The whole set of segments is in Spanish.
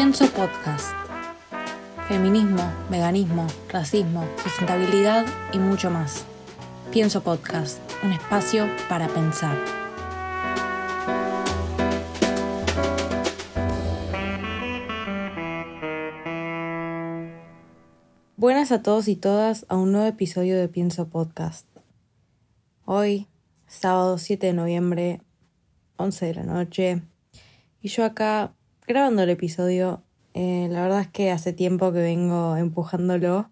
Pienso Podcast. Feminismo, veganismo, racismo, sustentabilidad y mucho más. Pienso Podcast, un espacio para pensar. Buenas a todos y todas a un nuevo episodio de Pienso Podcast. Hoy, sábado 7 de noviembre, 11 de la noche, y yo acá grabando el episodio. Eh, la verdad es que hace tiempo que vengo empujándolo.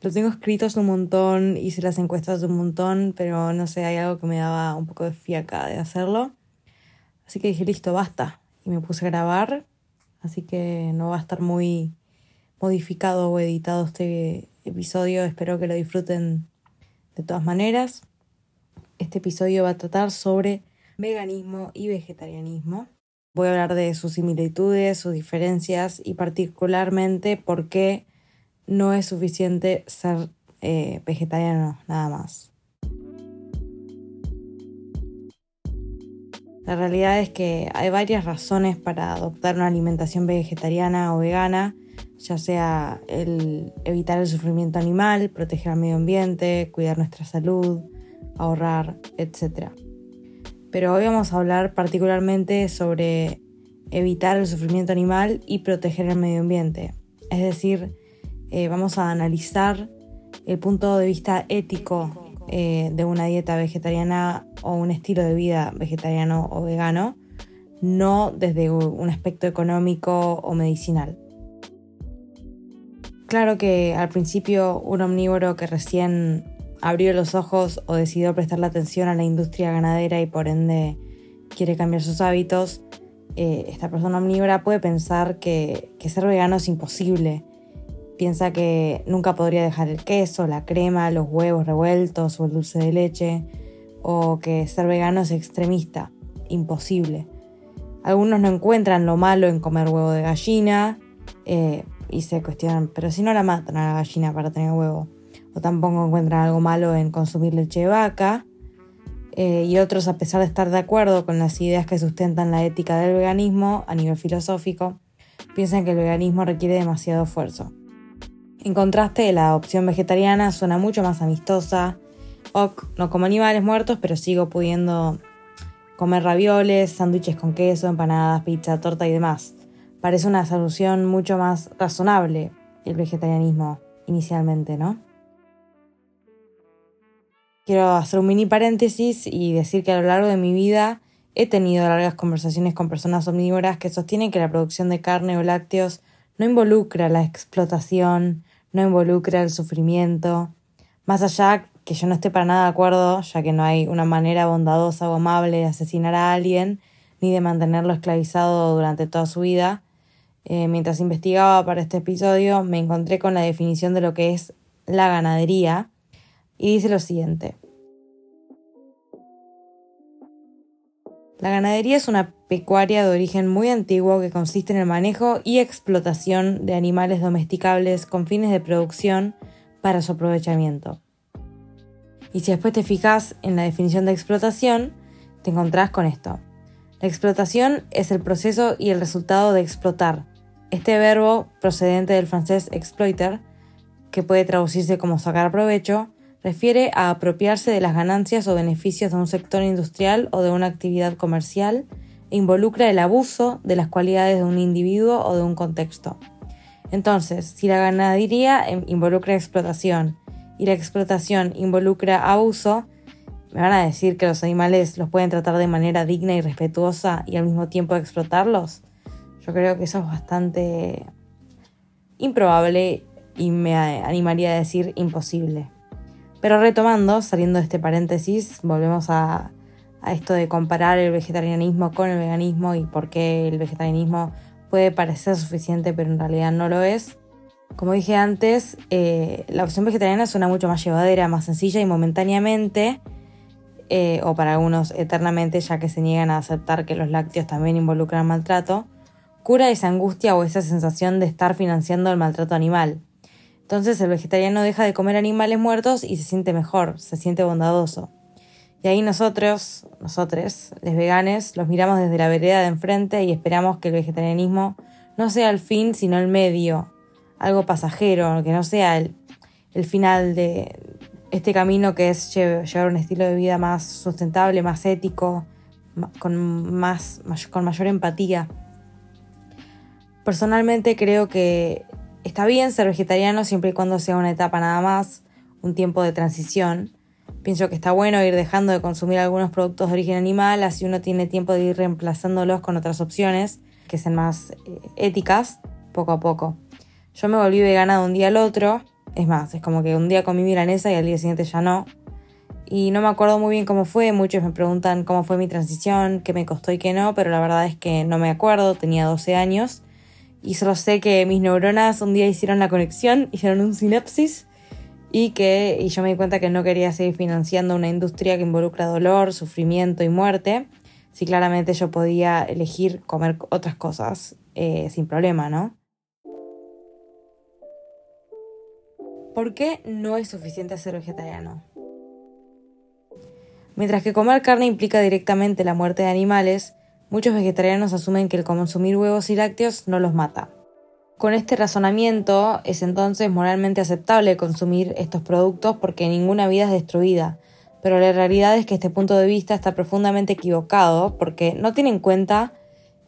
Lo tengo escritos un montón, hice las encuestas un montón, pero no sé, hay algo que me daba un poco de fiaca de hacerlo. Así que dije, listo, basta. Y me puse a grabar, así que no va a estar muy modificado o editado este episodio. Espero que lo disfruten de todas maneras. Este episodio va a tratar sobre veganismo y vegetarianismo. Voy a hablar de sus similitudes, sus diferencias y particularmente por qué no es suficiente ser eh, vegetariano nada más. La realidad es que hay varias razones para adoptar una alimentación vegetariana o vegana, ya sea el evitar el sufrimiento animal, proteger al medio ambiente, cuidar nuestra salud, ahorrar, etc pero hoy vamos a hablar particularmente sobre evitar el sufrimiento animal y proteger el medio ambiente. Es decir, eh, vamos a analizar el punto de vista ético eh, de una dieta vegetariana o un estilo de vida vegetariano o vegano, no desde un aspecto económico o medicinal. Claro que al principio un omnívoro que recién abrió los ojos o decidió prestarle atención a la industria ganadera y por ende quiere cambiar sus hábitos, eh, esta persona omnívora puede pensar que, ser vegano es imposible. Piensa que nunca podría dejar el queso, la crema, los huevos revueltos o el dulce de leche, o que ser vegano es extremista, imposible. Algunos no encuentran lo malo en comer huevo de gallina eh, y se cuestionan, pero si no la matan a la gallina para tener huevo o tampoco encuentran algo malo en consumir leche de vaca. Eh, y otros, a pesar de estar de acuerdo con las ideas que sustentan la ética del veganismo a nivel filosófico, piensan que el veganismo requiere demasiado esfuerzo. En contraste, la opción vegetariana suena mucho más amistosa. Ok, no como animales muertos, pero sigo pudiendo comer ravioles, sándwiches con queso, empanadas, pizza, torta y demás. Parece una solución mucho más razonable el vegetarianismo inicialmente, ¿no? Quiero hacer un mini paréntesis y decir que a lo largo de mi vida he tenido largas conversaciones con personas omnívoras que sostienen que la producción de carne o lácteos no involucra la explotación, no involucra el sufrimiento. Más allá que yo no esté para nada de acuerdo, ya que no hay una manera bondadosa o amable de asesinar a alguien ni de mantenerlo esclavizado durante toda su vida, eh, mientras investigaba para este episodio me encontré con la definición de lo que es la ganadería, y dice lo siguiente. La ganadería es una pecuaria de origen muy antiguo que consiste en el manejo y explotación de animales domesticables con fines de producción para su aprovechamiento. Y si después te fijas en la definición de explotación, te encontrás con esto. La explotación es el proceso y el resultado de explotar. Este verbo, procedente del francés exploiter, que puede traducirse como sacar provecho, refiere a apropiarse de las ganancias o beneficios de un sector industrial o de una actividad comercial e involucra el abuso de las cualidades de un individuo o de un contexto. Entonces, si la ganadería involucra explotación y la explotación involucra abuso, me van a decir que los animales los pueden tratar de manera digna y respetuosa y al mismo tiempo explotarlos. Yo creo que eso es bastante improbable y me animaría a decir imposible. Pero retomando, saliendo de este paréntesis, volvemos a, esto de comparar el vegetarianismo con el veganismo y por qué el vegetarianismo puede parecer suficiente pero en realidad no lo es. Como dije antes, eh, la opción vegetariana suena mucho más llevadera, más sencilla y momentáneamente, eh, o para algunos eternamente, ya que se niegan a aceptar que los lácteos también involucran maltrato, cura esa angustia o esa sensación de estar financiando el maltrato animal. Entonces el vegetariano deja de comer animales muertos y se siente mejor, se siente bondadoso. Y ahí nosotros, nosotros, los veganes, los miramos desde la vereda de enfrente y esperamos que el vegetarianismo no sea el fin, sino el medio, algo pasajero, que no sea el, el final de este camino que es llevar un estilo de vida más sustentable, más ético, con, más, con mayor empatía. Personalmente creo que está bien ser vegetariano siempre y cuando sea una etapa nada más, un tiempo de transición. Pienso que está bueno ir dejando de consumir algunos productos de origen animal, así uno tiene tiempo de ir reemplazándolos con otras opciones que sean más eh, éticas poco a poco. Yo me volví vegana de un día al otro, es más, es como que un día comí milanesa y al día siguiente ya no. Y no me acuerdo muy bien cómo fue, muchos me preguntan cómo fue mi transición, qué me costó y qué no, pero la verdad es que no me acuerdo, tenía 12 años y solo sé que mis neuronas un día hicieron la conexión, hicieron un sinapsis y que y yo me di cuenta que no quería seguir financiando una industria que involucra dolor, sufrimiento y muerte, si claramente yo podía elegir comer otras cosas eh, sin problema, ¿no? ¿Por qué no es suficiente ser vegetariano? Mientras que comer carne implica directamente la muerte de animales, muchos vegetarianos asumen que el consumir huevos y lácteos no los mata. Con este razonamiento es entonces moralmente aceptable consumir estos productos porque ninguna vida es destruida, pero la realidad es que este punto de vista está profundamente equivocado porque no tiene en cuenta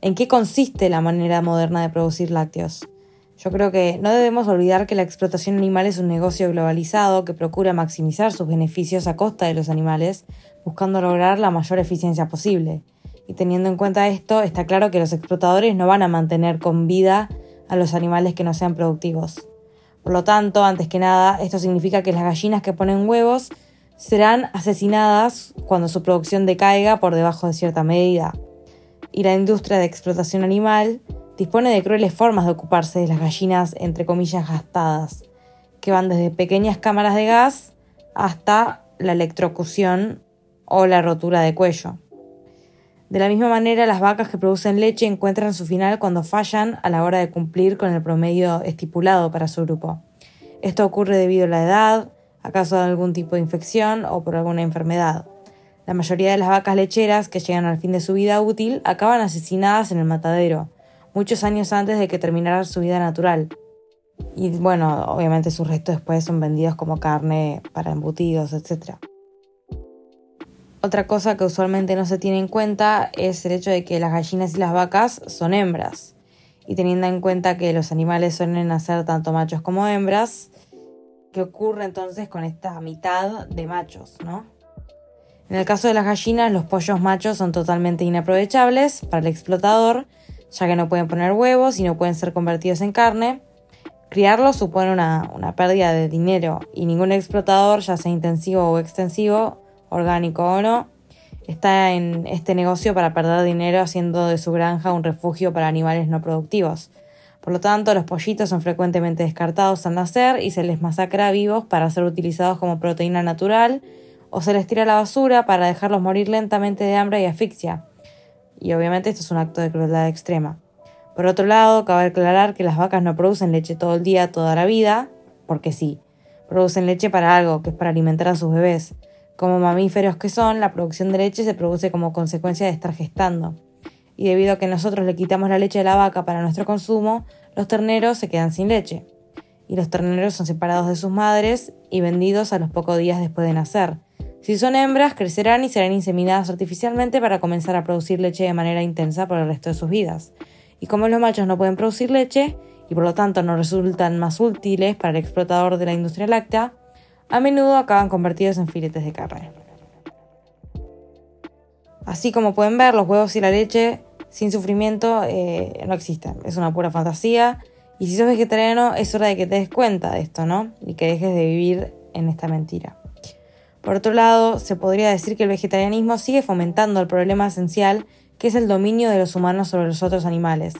en qué consiste la manera moderna de producir lácteos. Yo creo que no debemos olvidar que la explotación animal es un negocio globalizado que procura maximizar sus beneficios a costa de los animales, buscando lograr la mayor eficiencia posible. Y teniendo en cuenta esto, está claro que los explotadores no van a mantener con vida a los animales que no sean productivos. Por lo tanto, antes que nada, esto significa que las gallinas que ponen huevos serán asesinadas cuando su producción decaiga por debajo de cierta medida. Y la industria de explotación animal dispone de crueles formas de ocuparse de las gallinas entre comillas gastadas, que van desde pequeñas cámaras de gas hasta la electrocución o la rotura de cuello. De la misma manera, las vacas que producen leche encuentran su final cuando fallan a la hora de cumplir con el promedio estipulado para su grupo. Esto ocurre debido a la edad, a algún tipo de infección o por alguna enfermedad. La mayoría de las vacas lecheras que llegan al fin de su vida útil acaban asesinadas en el matadero, muchos años antes de que terminara su vida natural. Y bueno, obviamente sus restos después son vendidos como carne para embutidos, etc. Otra cosa que usualmente no se tiene en cuenta es el hecho de que las gallinas y las vacas son hembras. Y teniendo en cuenta que los animales suelen nacer tanto machos como hembras, ¿qué ocurre entonces con esta mitad de machos, no? En el caso de las gallinas, los pollos machos son totalmente inaprovechables para el explotador ya que no pueden poner huevos y no pueden ser convertidos en carne. Criarlos supone una, pérdida de dinero y ningún explotador, ya sea intensivo o extensivo, orgánico o no, está en este negocio para perder dinero haciendo de su granja un refugio para animales no productivos. Por lo tanto, los pollitos son frecuentemente descartados al nacer y se les masacra vivos para ser utilizados como proteína natural o se les tira a la basura para dejarlos morir lentamente de hambre y asfixia y obviamente esto es un acto de crueldad extrema. Por otro lado, cabe aclarar que las vacas no producen leche todo el día, toda la vida, porque sí, producen leche para algo, que es para alimentar a sus bebés. Como mamíferos que son, la producción de leche se produce como consecuencia de estar gestando. Y debido a que nosotros le quitamos la leche de la vaca para nuestro consumo, los terneros se quedan sin leche. Y los terneros son separados de sus madres y vendidos a los pocos días después de nacer si son hembras, crecerán y serán inseminadas artificialmente para comenzar a producir leche de manera intensa por el resto de sus vidas. Y como los machos no pueden producir leche, y por lo tanto no resultan más útiles para el explotador de la industria láctea, a menudo acaban convertidos en filetes de carne. Así como pueden ver, los huevos y la leche sin sufrimiento eh, no existen. Es una pura fantasía. Y si sos vegetariano, es hora de que te des cuenta de esto, ¿no? Y que dejes de vivir en esta mentira. Por otro lado, se podría decir que el vegetarianismo sigue fomentando el problema esencial que es el dominio de los humanos sobre los otros animales.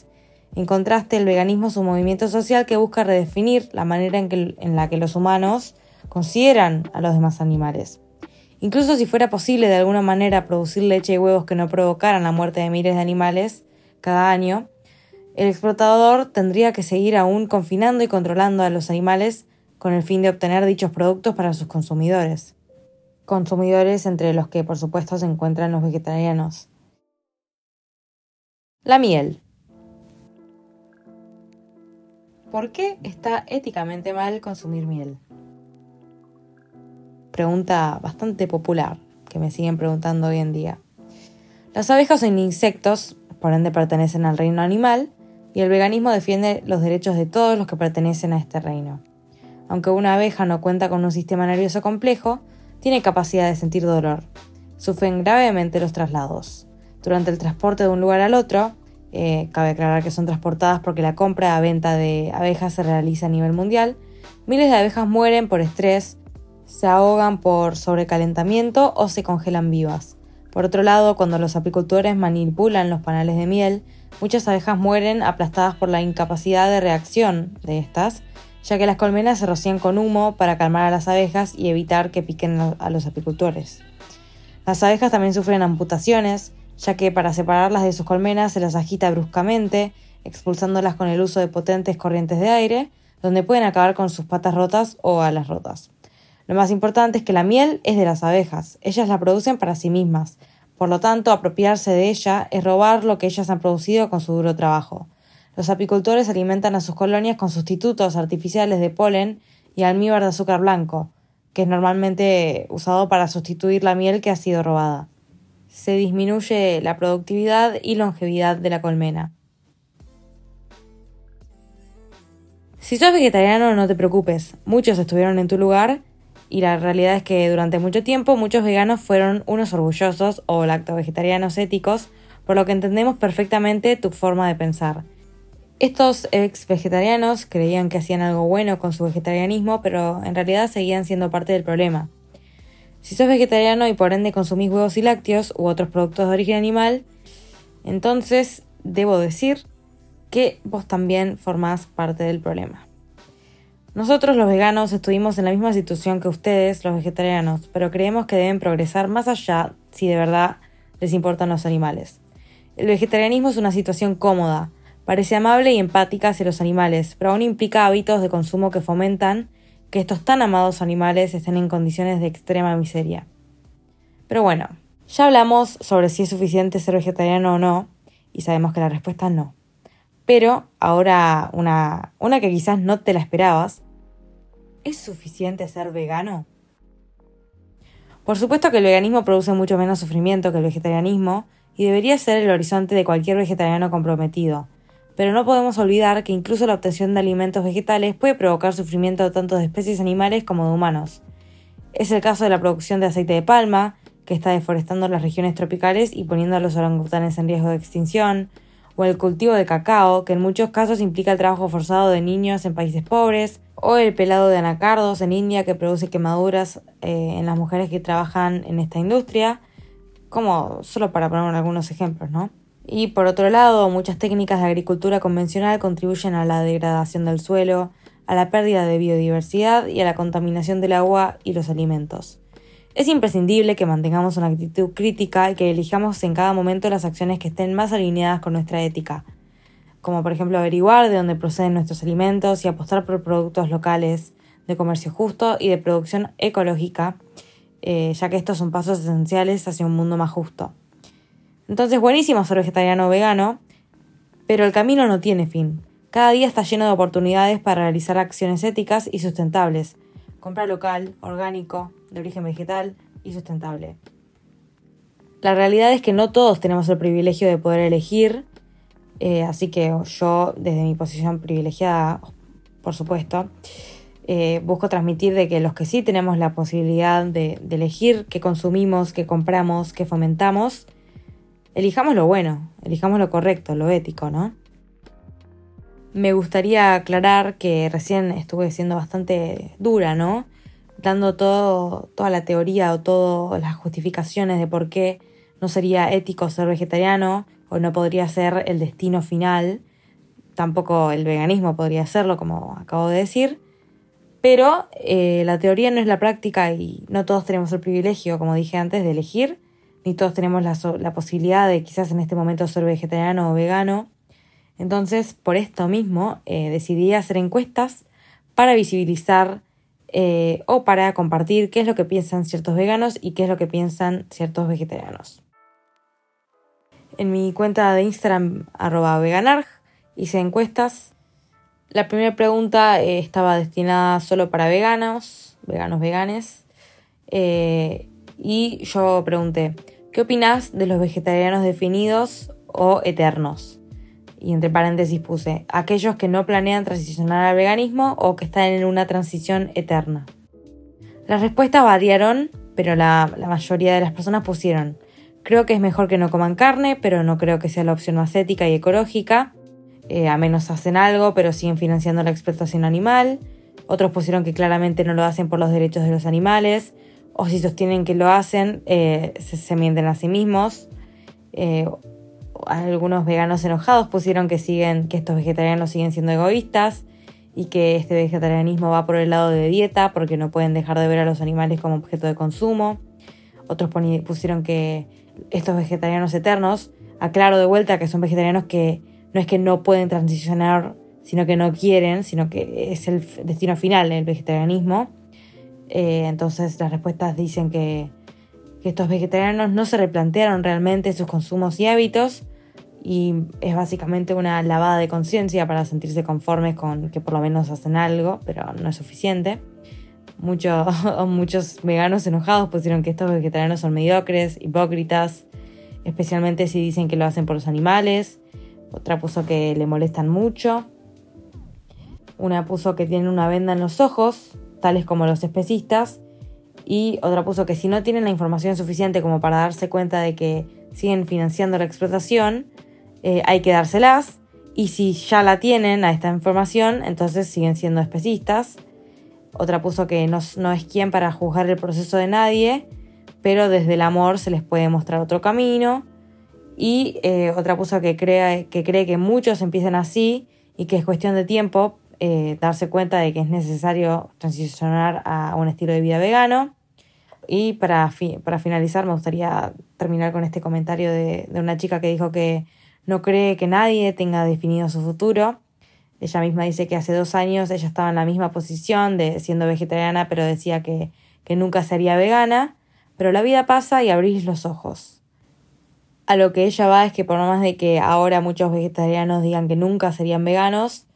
En contraste, el veganismo es un movimiento social que busca redefinir la manera en, en la que los humanos consideran a los demás animales. Incluso si fuera posible de alguna manera producir leche y huevos que no provocaran la muerte de miles de animales cada año, el explotador tendría que seguir aún confinando y controlando a los animales con el fin de obtener dichos productos para sus consumidores consumidores entre los que por supuesto se encuentran los vegetarianos. La miel. ¿Por qué está éticamente mal consumir miel? Pregunta bastante popular que me siguen preguntando hoy en día. Las abejas son insectos, por ende pertenecen al reino animal, y el veganismo defiende los derechos de todos los que pertenecen a este reino. Aunque una abeja no cuenta con un sistema nervioso complejo, tiene capacidad de sentir dolor. Sufren gravemente los traslados. Durante el transporte de un lugar al otro, eh, cabe aclarar que son transportadas porque la compra a venta de abejas se realiza a nivel mundial. Miles de abejas mueren por estrés, se ahogan por sobrecalentamiento o se congelan vivas. Por otro lado, cuando los apicultores manipulan los panales de miel, muchas abejas mueren aplastadas por la incapacidad de reacción de estas, ya que las colmenas se rocían con humo para calmar a las abejas y evitar que piquen a los apicultores. Las abejas también sufren amputaciones, ya que para separarlas de sus colmenas se las agita bruscamente, expulsándolas con el uso de potentes corrientes de aire, donde pueden acabar con sus patas rotas o alas rotas. Lo más importante es que la miel es de las abejas, ellas la producen para sí mismas, por lo tanto apropiarse de ella es robar lo que ellas han producido con su duro trabajo. Los apicultores alimentan a sus colonias con sustitutos artificiales de polen y almíbar de azúcar blanco, que es normalmente usado para sustituir la miel que ha sido robada se disminuye la productividad y longevidad de la colmena. Si sos vegetariano no te preocupes, muchos estuvieron en tu lugar y la realidad es que durante mucho tiempo muchos veganos fueron unos orgullosos o lacto-vegetarianos éticos, por lo que entendemos perfectamente tu forma de pensar. Estos ex vegetarianos creían que hacían algo bueno con su vegetarianismo, pero en realidad seguían siendo parte del problema. Si sos vegetariano y por ende consumís huevos y lácteos u otros productos de origen animal, entonces debo decir que vos también formás parte del problema. Nosotros los veganos estuvimos en la misma situación que ustedes, los vegetarianos, pero creemos que deben progresar más allá si de verdad les importan los animales. El vegetarianismo es una situación cómoda, parece amable y empática hacia los animales, pero aún implica hábitos de consumo que fomentan que estos tan amados animales estén en condiciones de extrema miseria. Pero bueno, ya hablamos sobre si es suficiente ser vegetariano o no, y sabemos que la respuesta es no. Pero ahora una, una que quizás no te la esperabas. ¿Es suficiente ser vegano? Por supuesto que el veganismo produce mucho menos sufrimiento que el vegetarianismo y debería ser el horizonte de cualquier vegetariano comprometido, pero no podemos olvidar que incluso la obtención de alimentos vegetales puede provocar sufrimiento tanto de especies animales como de humanos. Es el caso de la producción de aceite de palma, que está deforestando las regiones tropicales y poniendo a los orangutanes en riesgo de extinción, o el cultivo de cacao, que en muchos casos implica el trabajo forzado de niños en países pobres, o el pelado de anacardos en India que produce quemaduras eh, en las mujeres que trabajan en esta industria, como solo para poner algunos ejemplos, ¿no? Y por otro lado, muchas técnicas de agricultura convencional contribuyen a la degradación del suelo, a la pérdida de biodiversidad y a la contaminación del agua y los alimentos. Es imprescindible que mantengamos una actitud crítica y que elijamos en cada momento las acciones que estén más alineadas con nuestra ética, como por ejemplo averiguar de dónde proceden nuestros alimentos y apostar por productos locales, de comercio justo y de producción ecológica, eh, ya que estos son pasos esenciales hacia un mundo más justo. Entonces, buenísimo ser vegetariano o vegano, pero el camino no tiene fin. Cada día está lleno de oportunidades para realizar acciones éticas y sustentables. Compra local, orgánico, de origen vegetal y sustentable. La realidad es que no todos tenemos el privilegio de poder elegir, eh, así que yo, desde mi posición privilegiada, por supuesto, eh, busco transmitir de que los que sí tenemos la posibilidad de, de elegir qué consumimos, qué compramos, qué fomentamos, elijamos lo bueno, elijamos lo correcto, lo ético, ¿no? Me gustaría aclarar que recién estuve siendo bastante dura, ¿no? Dando toda la teoría o todas las justificaciones de por qué no sería ético ser vegetariano o no podría ser el destino final. Tampoco el veganismo podría serlo, como acabo de decir. Pero eh, la teoría no es la práctica y no todos tenemos el privilegio, como dije antes, de elegir ni todos tenemos la, posibilidad de quizás en este momento ser vegetariano o vegano. Entonces, por esto mismo, eh, decidí hacer encuestas para visibilizar eh, o para compartir qué es lo que piensan ciertos veganos y qué es lo que piensan ciertos vegetarianos. En mi cuenta de Instagram, arroba veganarg, hice encuestas La primera pregunta eh, estaba destinada solo para veganos, veganos, veganes. Eh, y yo pregunté, ¿qué opinas de los vegetarianos definidos o eternos? Y entre paréntesis puse, aquellos que no planean transicionar al veganismo o que están en una transición eterna. Las respuestas variaron, pero la, mayoría de las personas pusieron, creo que es mejor que no coman carne, pero no creo que sea la opción más ética y ecológica. Eh, a menos hacen algo, pero siguen financiando la explotación animal. Otros pusieron que claramente no lo hacen por los derechos de los animales, o si sostienen que lo hacen, eh, se, mienten a sí mismos. Eh, algunos veganos enojados pusieron que siguen, que estos vegetarianos siguen siendo egoístas y que este vegetarianismo va por el lado de dieta porque no pueden dejar de ver a los animales como objeto de consumo. Otros pusieron que estos vegetarianos eternos, aclaro de vuelta que son vegetarianos que no es que no pueden transicionar, sino que no quieren, sino que es el destino final el vegetarianismo. Eh, entonces las respuestas dicen que, estos vegetarianos no se replantearon realmente sus consumos y hábitos y es básicamente una lavada de conciencia para sentirse conformes con que por lo menos hacen algo, pero no es suficiente. Muchos, veganos enojados pusieron que estos vegetarianos son mediocres, hipócritas, especialmente si dicen que lo hacen por los animales otra puso que le molestan mucho. Una puso que tienen una venda en los ojos, tales como los especistas. Y otra puso que si no tienen la información suficiente como para darse cuenta de que siguen financiando la explotación, eh, hay que dárselas. Y si ya la tienen a esta información, entonces siguen siendo especistas. Otra puso que no, no es quien para juzgar el proceso de nadie, pero desde el amor se les puede mostrar otro camino. Y eh, otra puso que, crea, que cree que muchos empiezan así y que es cuestión de tiempo eh, darse cuenta de que es necesario transicionar a un estilo de vida vegano. Y para, para finalizar, me gustaría terminar con este comentario de, de una chica que dijo que no cree que nadie tenga definido su futuro. Ella misma dice que hace dos años ella estaba en la misma posición de siendo vegetariana, pero decía que, que nunca sería vegana. Pero la vida pasa y abrís los ojos a lo que ella va es que por más de que ahora muchos vegetarianos digan que nunca serían veganos,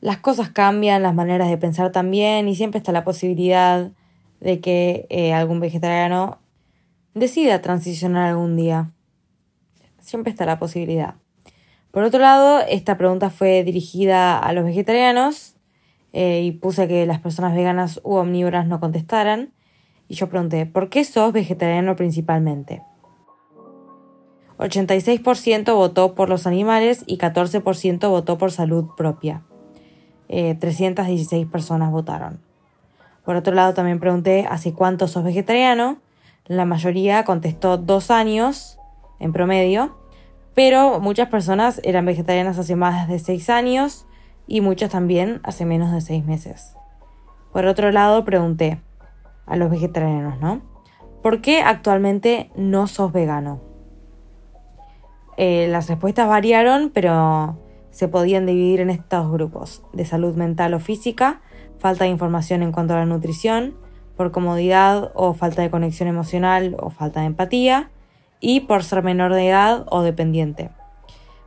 las cosas cambian, las maneras de pensar también y siempre está la posibilidad de que eh, algún vegetariano decida transicionar algún día. Siempre está la posibilidad. Por otro lado, esta pregunta fue dirigida a los vegetarianos eh, y puse que las personas veganas u omnívoras no contestaran. Y yo pregunté, ¿por qué sos vegetariano principalmente? 86% votó por los animales y 14% votó por salud propia. 316 eh, personas votaron. Por otro lado, también pregunté hace cuánto sos vegetariano. La mayoría contestó dos años en promedio, pero muchas personas eran vegetarianas hace más de seis años y muchas también hace menos de seis meses. Por otro lado, pregunté a los vegetarianos, ¿no? ¿Por qué actualmente no sos vegano? Eh, las respuestas variaron, pero se podían dividir en estos grupos, de salud mental o física, falta de información en cuanto a la nutrición, por comodidad o falta de conexión emocional o falta de empatía, y por ser menor de edad o dependiente.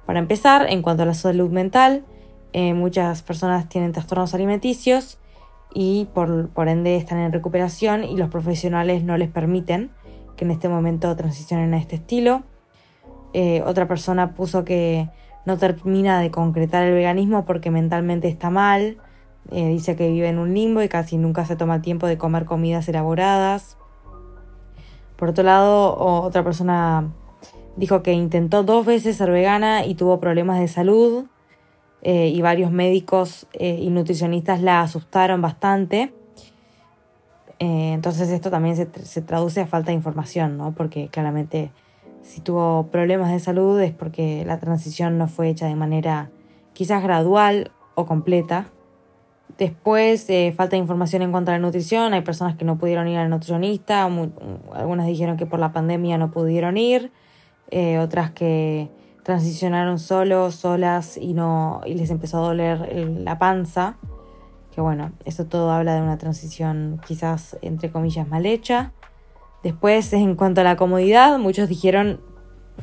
Para empezar, en cuanto a la salud mental, eh, muchas personas tienen trastornos alimenticios y por, por, ende están en recuperación y los profesionales no les permiten que en este momento transicionen a este estilo. Eh, otra persona puso que no termina de concretar el veganismo porque mentalmente está mal. Eh, dice que vive en un limbo y casi nunca se toma tiempo de comer comidas elaboradas. Por otro lado, otra persona dijo que intentó dos veces ser vegana y tuvo problemas de salud. Eh, y varios médicos y nutricionistas la asustaron bastante. entonces esto también se, se, traduce a falta de información, ¿no? Porque claramente si tuvo problemas de salud es porque la transición no fue hecha de manera quizás gradual o completa. Después, eh, falta de información en cuanto a la nutrición. Hay personas que no pudieron ir al nutricionista. algunas dijeron que por la pandemia no pudieron ir. Eh, otras que transicionaron solos, solas y, no, y les empezó a doler la panza. Que bueno, eso todo habla de una transición quizás entre comillas mal hecha. Después, en cuanto a la comodidad, muchos dijeron,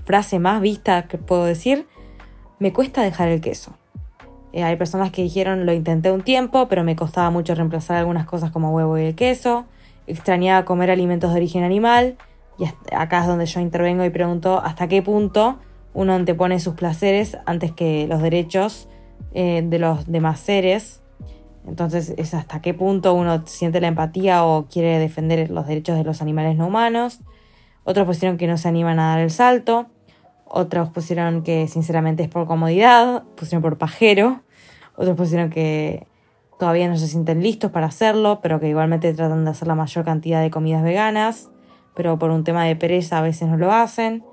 frase más vista que puedo decir, me cuesta dejar el queso. Eh, hay personas que dijeron lo intenté un tiempo, pero me costaba mucho reemplazar algunas cosas como huevo y el queso. Extrañaba comer alimentos de origen animal. Y acá es donde yo intervengo y pregunto hasta qué punto uno antepone sus placeres antes que los derechos eh, de los demás seres. Entonces es hasta qué punto uno siente la empatía o quiere defender los derechos de los animales no humanos. Otros pusieron que no se animan a dar el salto. Otros pusieron que sinceramente es por comodidad. Pusieron por pajero. Otros pusieron que todavía no se sienten listos para hacerlo, pero que igualmente tratan de hacer la mayor cantidad de comidas veganas. Pero por un tema de pereza a veces no lo hacen.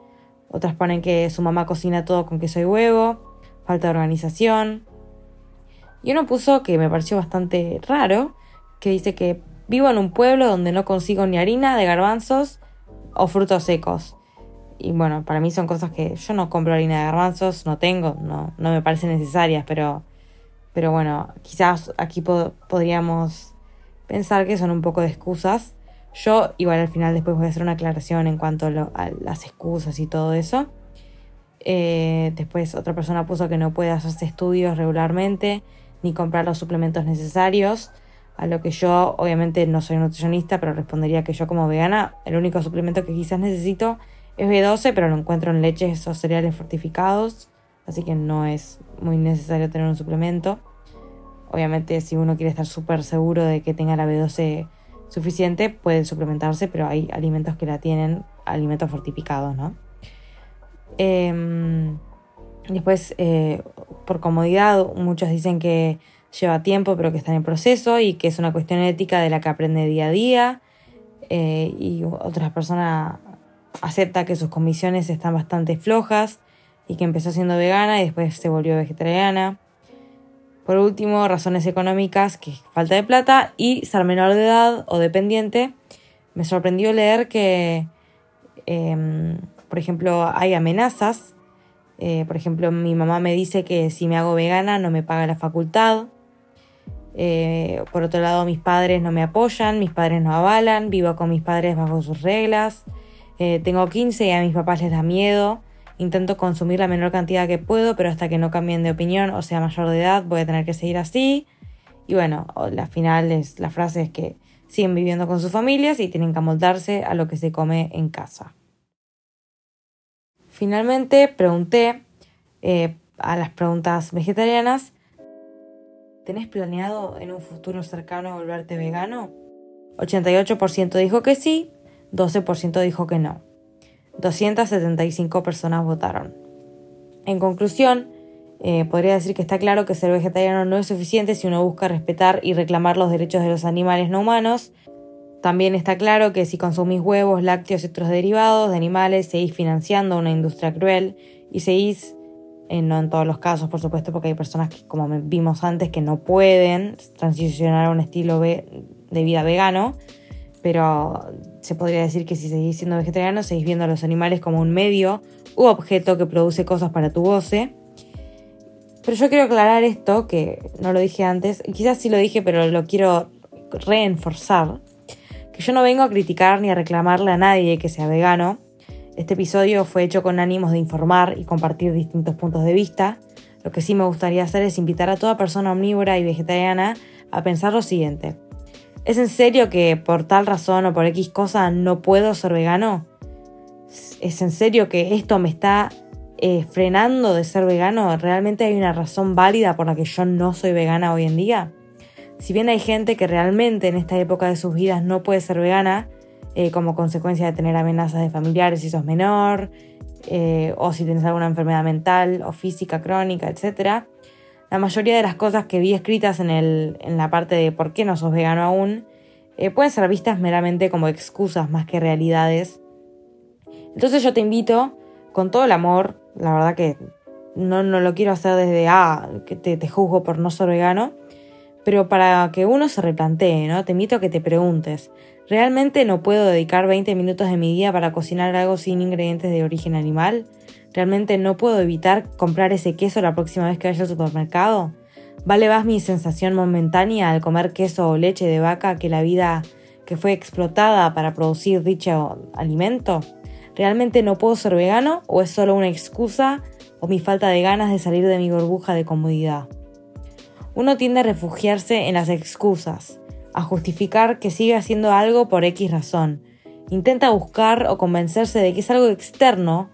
Otras ponen que su mamá cocina todo con queso y huevo. Falta de organización. Y uno puso que me pareció bastante raro, que dice que vivo en un pueblo donde no consigo ni harina de garbanzos o frutos secos. Y bueno, para mí son cosas que yo no compro harina de garbanzos, no tengo, no, no me parecen necesarias, pero, pero bueno, quizás aquí podríamos pensar que son un poco de excusas. Yo igual al final después voy a hacer una aclaración en cuanto a, las excusas y todo eso. Eh, después otra persona puso que no puede hacerse estudios regularmente ni comprar los suplementos necesarios. A lo que yo, obviamente, no soy nutricionista, pero respondería que yo, como vegana, el único suplemento que quizás necesito es B12, pero lo encuentro en leches o cereales fortificados. Así que no es muy necesario tener un suplemento. Obviamente, si uno quiere estar súper seguro de que tenga la B12 suficiente, puede suplementarse, pero hay alimentos que la tienen, alimentos fortificados, ¿no? Em, después, eh, por comodidad, muchos dicen que lleva tiempo pero que está en proceso y que es una cuestión ética de la que aprende día a día eh, y otras personas acepta que sus comisiones están bastante flojas y que empezó siendo vegana y después se volvió vegetariana. Por último, razones económicas, que falta de plata y ser menor de edad o dependiente. Me sorprendió leer que, em, por ejemplo, hay amenazas eh, por ejemplo, mi mamá me dice que si me hago vegana no me paga la facultad. Eh, por otro lado, mis padres no me apoyan, mis padres no avalan, vivo con mis padres bajo sus reglas. Eh, tengo 15 y a mis papás les da miedo. Intento consumir la menor cantidad que puedo, pero hasta que no cambien de opinión o sea mayor de edad voy a tener que seguir así. Y bueno, la final es, la frase es que siguen viviendo con sus familias y tienen que amoldarse a lo que se come en casa. Finalmente pregunté eh, a las preguntas vegetarianas, ¿tenés planeado en un futuro cercano volverte vegano? 88% dijo que sí, 12% dijo que no. 275 personas votaron. En conclusión, eh, podría decir que está claro que ser vegetariano no es suficiente si uno busca respetar y reclamar los derechos de los animales no humanos, también está claro que si consumís huevos, lácteos y otros derivados de animales, seguís financiando una industria cruel y seguís, eh, no en todos los casos, por supuesto, porque hay personas que, como vimos antes, que no pueden transicionar a un estilo de vida vegano, pero se podría decir que si seguís siendo vegetariano, seguís viendo a los animales como un medio u objeto que produce cosas para tu goce. Pero yo quiero aclarar esto, que no lo dije antes, quizás sí lo dije, pero lo quiero reenforzar que yo no vengo a criticar ni a reclamarle a nadie que sea vegano. Este episodio fue hecho con ánimos de informar y compartir distintos puntos de vista. Lo que sí me gustaría hacer es invitar a toda persona omnívora y vegetariana a pensar lo siguiente. ¿Es en serio que por tal razón o por X cosa no puedo ser vegano? ¿Es en serio que esto me está eh, frenando de ser vegano? ¿Realmente hay una razón válida por la que yo no soy vegana hoy en día? Si bien hay gente que realmente en esta época de sus vidas no puede ser vegana, eh, como consecuencia de tener amenazas de familiares si sos menor, eh, o si tienes alguna enfermedad mental o física crónica, etc. La mayoría de las cosas que vi escritas en, el, en la parte de por qué no sos vegano aún, eh, pueden ser vistas meramente como excusas más que realidades. Entonces yo te invito, con todo el amor, la verdad que no, no lo quiero hacer desde, ah, que te, te juzgo por no ser vegano, pero para que uno se replantee, ¿no? Te invito a que te preguntes, ¿realmente no puedo dedicar 20 minutos de mi día para cocinar algo sin ingredientes de origen animal? ¿Realmente no puedo evitar comprar ese queso la próxima vez que vaya al supermercado? ¿Vale más mi sensación momentánea al comer queso o leche de vaca que la vida que fue explotada para producir dicho alimento? ¿Realmente no puedo ser vegano o es solo una excusa o mi falta de ganas de salir de mi burbuja de comodidad? uno tiende a refugiarse en las excusas, a justificar que sigue haciendo algo por X razón. Intenta buscar o convencerse de que es algo externo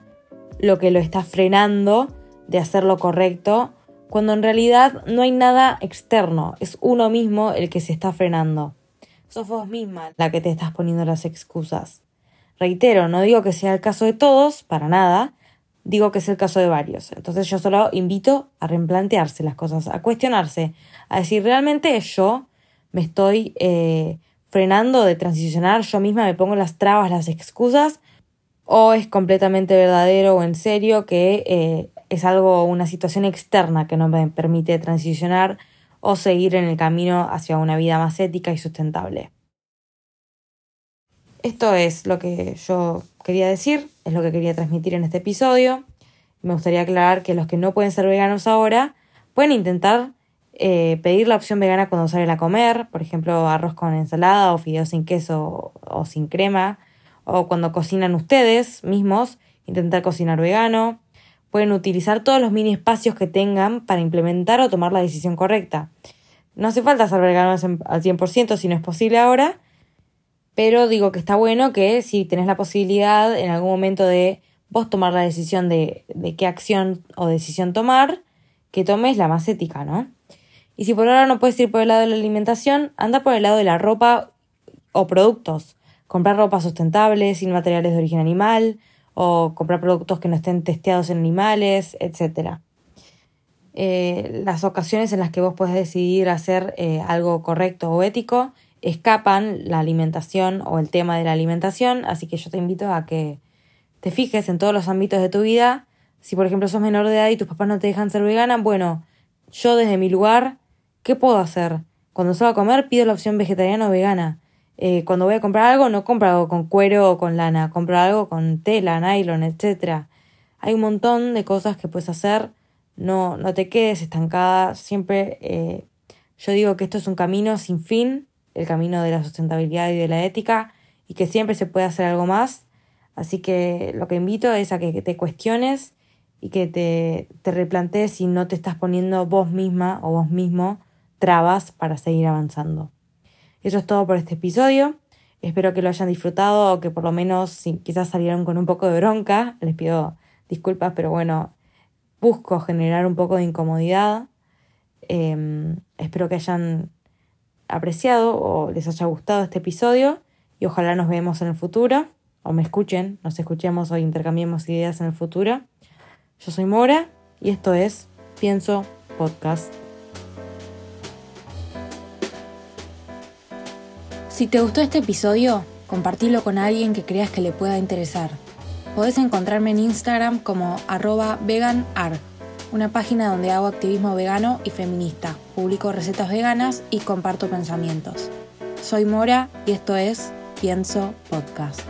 lo que lo está frenando de hacer lo correcto, cuando en realidad no hay nada externo, es uno mismo el que se está frenando. Sos vos misma la que te estás poniendo las excusas. Reitero, no digo que sea el caso de todos, para nada, digo que es el caso de varios. Entonces yo solo invito a replantearse las cosas, a cuestionarse, a decir, ¿realmente yo me estoy eh, frenando de transicionar? ¿Yo misma me pongo las trabas, las excusas? ¿O es completamente verdadero o en serio que eh, es algo, una situación externa que no me permite transicionar o seguir en el camino hacia una vida más ética y sustentable. Esto es lo que yo quería decir, es lo que quería transmitir en este episodio. Me gustaría aclarar que los que no pueden ser veganos ahora pueden intentar eh, pedir la opción vegana cuando salen a comer, por ejemplo, arroz con ensalada o fideos sin queso o sin crema, o cuando cocinan ustedes mismos, intentar cocinar vegano, pueden utilizar todos los mini espacios que tengan para implementar o tomar la decisión correcta. No hace falta ser veganos al 100% si no es posible ahora, pero digo que está bueno que si tenés la posibilidad en algún momento de vos tomar la decisión de, de qué acción o decisión tomar, que tomes la más ética, ¿no? Y si por ahora no puedes ir por el lado de la alimentación, anda por el lado de la ropa o productos. Comprar ropa sustentable, sin materiales de origen animal, o comprar productos que no estén testeados en animales, etc. Eh, las ocasiones en las que vos podés decidir hacer eh, algo correcto o ético escapan la alimentación o el tema de la alimentación, así que yo te invito a que te fijes en todos los ámbitos de tu vida. Si por ejemplo sos menor de edad y tus papás no te dejan ser vegana, bueno, yo desde mi lugar, ¿qué puedo hacer? Cuando salgo a comer pido la opción vegetariana o vegana. Eh, cuando voy a comprar algo, no compro algo con cuero o con lana, compro algo con tela, nylon, etc. Hay un montón de cosas que puedes hacer. No, no te quedes estancada. Siempre eh, yo digo que esto es un camino sin fin, el camino de la sustentabilidad y de la ética, y que siempre se puede hacer algo más. Así que lo que invito es a que te cuestiones y que te, te replantees si no te estás poniendo vos misma o vos mismo trabas para seguir avanzando. Eso es todo por este episodio. Espero que lo hayan disfrutado o que por lo menos quizás salieron con un poco de bronca. Les pido disculpas, pero bueno, busco generar un poco de incomodidad. Em, espero que hayan apreciado o les haya gustado este episodio y ojalá nos veamos en el futuro o me escuchen, nos escuchemos o intercambiemos ideas en el futuro. Yo soy Mora y esto es Pienso Podcast. Si te gustó este episodio, compartilo con alguien que creas que le pueda interesar. Podés encontrarme en Instagram como arroba veganar, una página donde hago activismo vegano y feminista, publico recetas veganas y comparto pensamientos. Soy Mora y esto es Pienso Podcast.